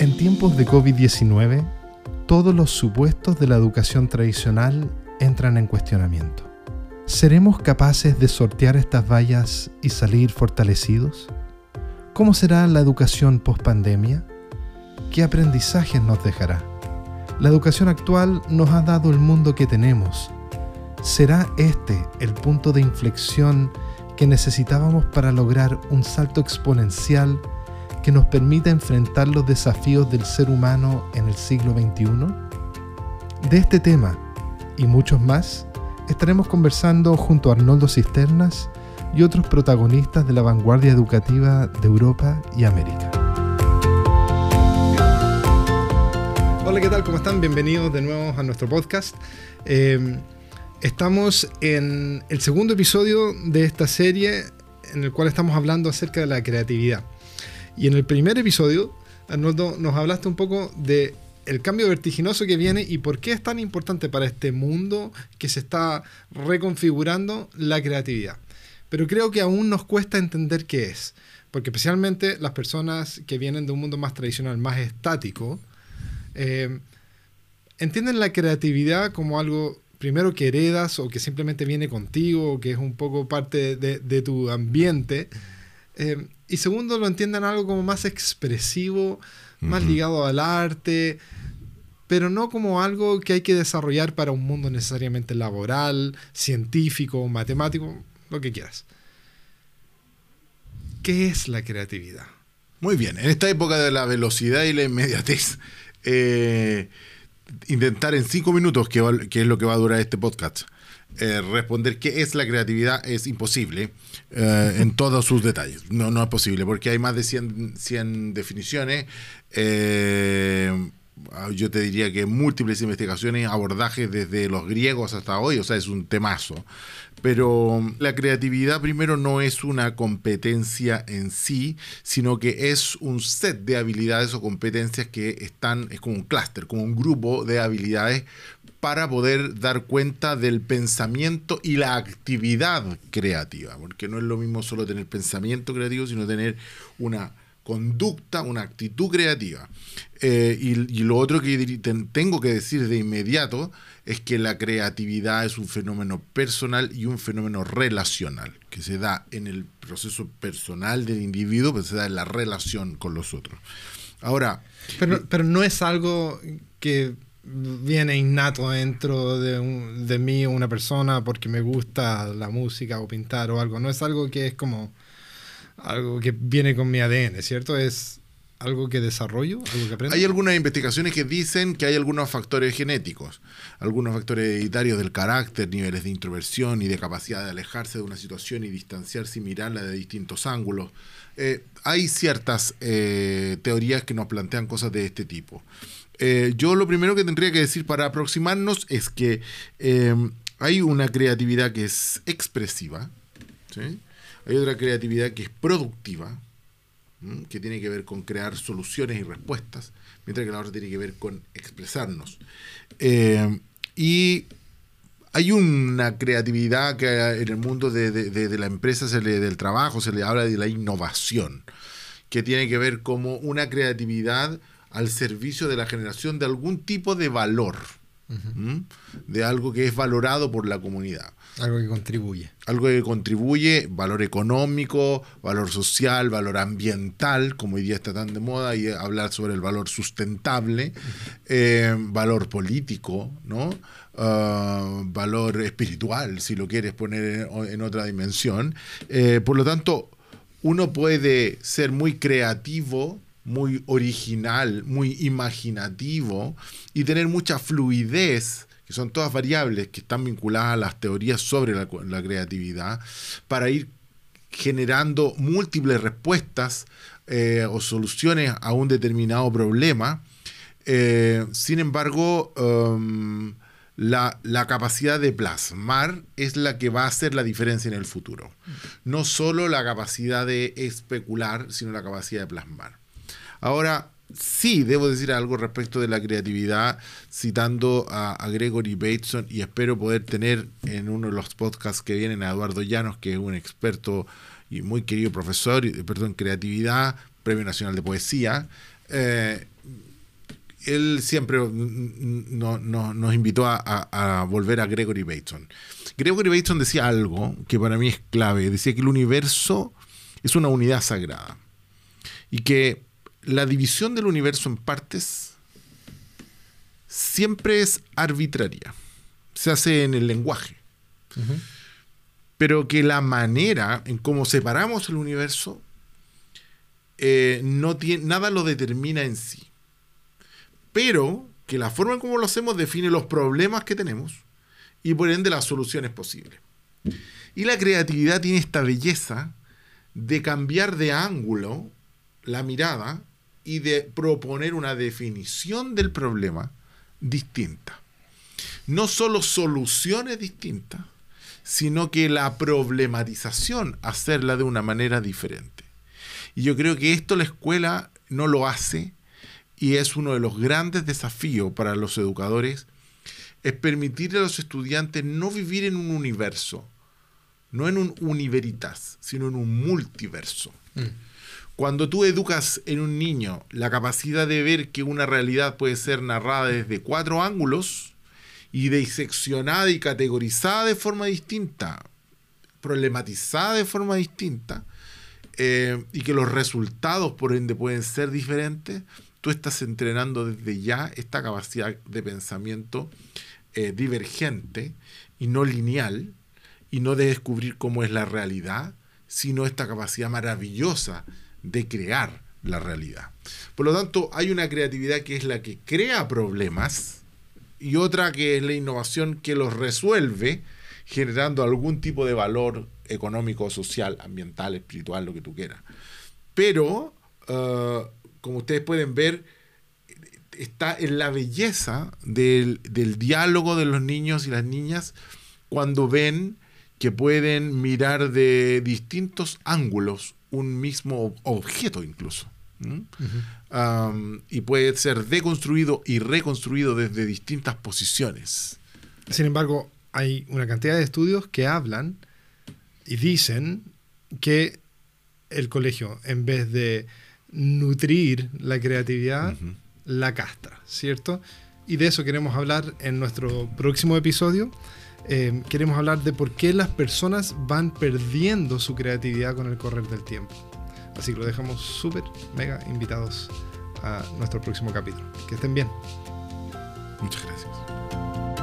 En tiempos de COVID-19, todos los supuestos de la educación tradicional entran en cuestionamiento. ¿Seremos capaces de sortear estas vallas y salir fortalecidos? ¿Cómo será la educación post-pandemia? ¿Qué aprendizajes nos dejará? La educación actual nos ha dado el mundo que tenemos. ¿Será este el punto de inflexión que necesitábamos para lograr un salto exponencial que nos permita enfrentar los desafíos del ser humano en el siglo XXI? De este tema y muchos más estaremos conversando junto a Arnoldo Cisternas y otros protagonistas de la vanguardia educativa de Europa y América. Hola, ¿qué tal? ¿Cómo están? Bienvenidos de nuevo a nuestro podcast. Eh, estamos en el segundo episodio de esta serie en el cual estamos hablando acerca de la creatividad. Y en el primer episodio, Arnoldo, nos hablaste un poco de el cambio vertiginoso que viene y por qué es tan importante para este mundo que se está reconfigurando la creatividad. Pero creo que aún nos cuesta entender qué es, porque especialmente las personas que vienen de un mundo más tradicional, más estático, eh, entienden la creatividad como algo primero que heredas o que simplemente viene contigo o que es un poco parte de, tu ambiente. Eh, y segundo, lo entienden algo como más expresivo, más ligado al arte, pero no como algo que hay que desarrollar para un mundo necesariamente laboral, científico, matemático, lo que quieras. ¿Qué es la creatividad? Muy bien, en esta época de la velocidad y la inmediatez, eh, intentar en cinco minutos, que, es lo que va a durar este podcast, eh, responder qué es la creatividad es imposible eh, en todos sus detalles. No, no es posible, porque hay más de 100, 100 definiciones. yo te diría que múltiples investigaciones, abordajes desde los griegos hasta hoy, o sea, es un temazo. Pero la creatividad primero no es una competencia en sí, sino que es un set de habilidades o competencias que están, es como un clúster, como un grupo de habilidades para poder dar cuenta del pensamiento y la actividad creativa, porque no es lo mismo solo tener pensamiento creativo, sino tener una conducta, una actitud creativa. Eh, y, y, lo otro que tengo que decir de inmediato es que la creatividad es un fenómeno personal y un fenómeno relacional, que se da en el proceso personal del individuo, pero se da en la relación con los otros. Ahora... Pero, eh, pero no es algo que viene innato dentro de, de mí una persona porque me gusta la música o pintar o algo. No es algo que es como algo que viene con mi ADN, ¿cierto? Es algo que desarrollo, algo que aprendo. Hay algunas investigaciones que dicen que hay algunos factores genéticos, algunos factores hereditarios del carácter, niveles de introversión y de capacidad de alejarse de una situación y distanciarse y mirarla de distintos ángulos. Eh, hay ciertas eh, teorías que nos plantean cosas de este tipo. Eh, yo lo primero que tendría que decir para aproximarnos es que hay una creatividad que es expresiva, hay otra creatividad que es productiva, que tiene que ver con crear soluciones y respuestas, mientras que la otra tiene que ver con expresarnos. Eh, y hay una creatividad que en el mundo de, la empresa, se le, del trabajo, se le habla de la innovación, que tiene que ver como una creatividad al servicio de la generación de algún tipo de valor, de algo que es valorado por la comunidad. Algo que contribuye. Algo que contribuye, valor económico, valor social, valor ambiental, como hoy día está tan de moda, y hablar sobre el valor sustentable, eh, valor político, ¿no? Ah, valor espiritual, si lo quieres poner en, otra dimensión. Eh, por lo tanto, uno puede ser muy creativo, muy original, muy imaginativo y tener mucha fluidez que son todas variables que están vinculadas a las teorías sobre la, creatividad, para ir generando múltiples respuestas eh, o soluciones a un determinado problema. Eh, sin embargo, um, la, la, capacidad de plasmar es la que va a hacer la diferencia en el futuro. No solo la capacidad de especular, sino la capacidad de plasmar. Ahora, sí, debo decir algo respecto de la creatividad, citando a, Gregory Bateson, y espero poder tener en uno de los podcasts que vienen a Eduardo Llanos, que es un experto y muy querido profesor, perdón, creatividad, Premio Nacional de Poesía. Eh, él siempre nos invitó a, volver a Gregory Bateson. Gregory Bateson decía algo que para mí es clave. Decía que el universo es una unidad sagrada y que la división del universo en partes siempre es arbitraria. Se hace en el lenguaje. Pero que la manera en cómo separamos el universo eh, no tiene, nada lo determina en sí pero que la forma en cómo lo hacemos define los problemas que tenemos y por ende las soluciones posibles. Y la creatividad tiene esta belleza de cambiar de ángulo la mirada y de proponer una definición del problema distinta. No solo soluciones distintas, sino que la problematización, hacerla de una manera diferente. Y yo creo que esto la escuela no lo hace y es uno de los grandes desafíos para los educadores, es permitirle a los estudiantes no vivir en un universo, no en un univeritas, sino en un multiverso. Mm. Cuando tú educas en un niño la capacidad de ver que una realidad puede ser narrada desde cuatro ángulos y diseccionada y categorizada de forma distinta, problematizada de forma distinta, eh, y que los resultados por ende pueden ser diferentes, tú estás entrenando desde ya esta capacidad de pensamiento eh, divergente y no lineal, y no de descubrir cómo es la realidad, sino esta capacidad maravillosa de crear la realidad. Por lo tanto, hay una creatividad que es la que crea problemas y otra que es la innovación que los resuelve generando algún tipo de valor económico, social, ambiental, espiritual, lo que tú quieras. Pero uh, como ustedes pueden ver, está en la belleza del, diálogo de los niños y las niñas cuando ven que pueden mirar de distintos ángulos un mismo objeto incluso. y puede ser deconstruido y reconstruido desde distintas posiciones. Sin embargo, hay una cantidad de estudios que hablan y dicen que el colegio, en vez de nutrir la creatividad, la castra, ¿cierto? Y de eso queremos hablar en nuestro próximo episodio. Eh, queremos hablar de por qué las personas van perdiendo su creatividad con el correr del tiempo. Así que lo dejamos súper, mega invitados a nuestro próximo capítulo. Que estén bien. Muchas gracias.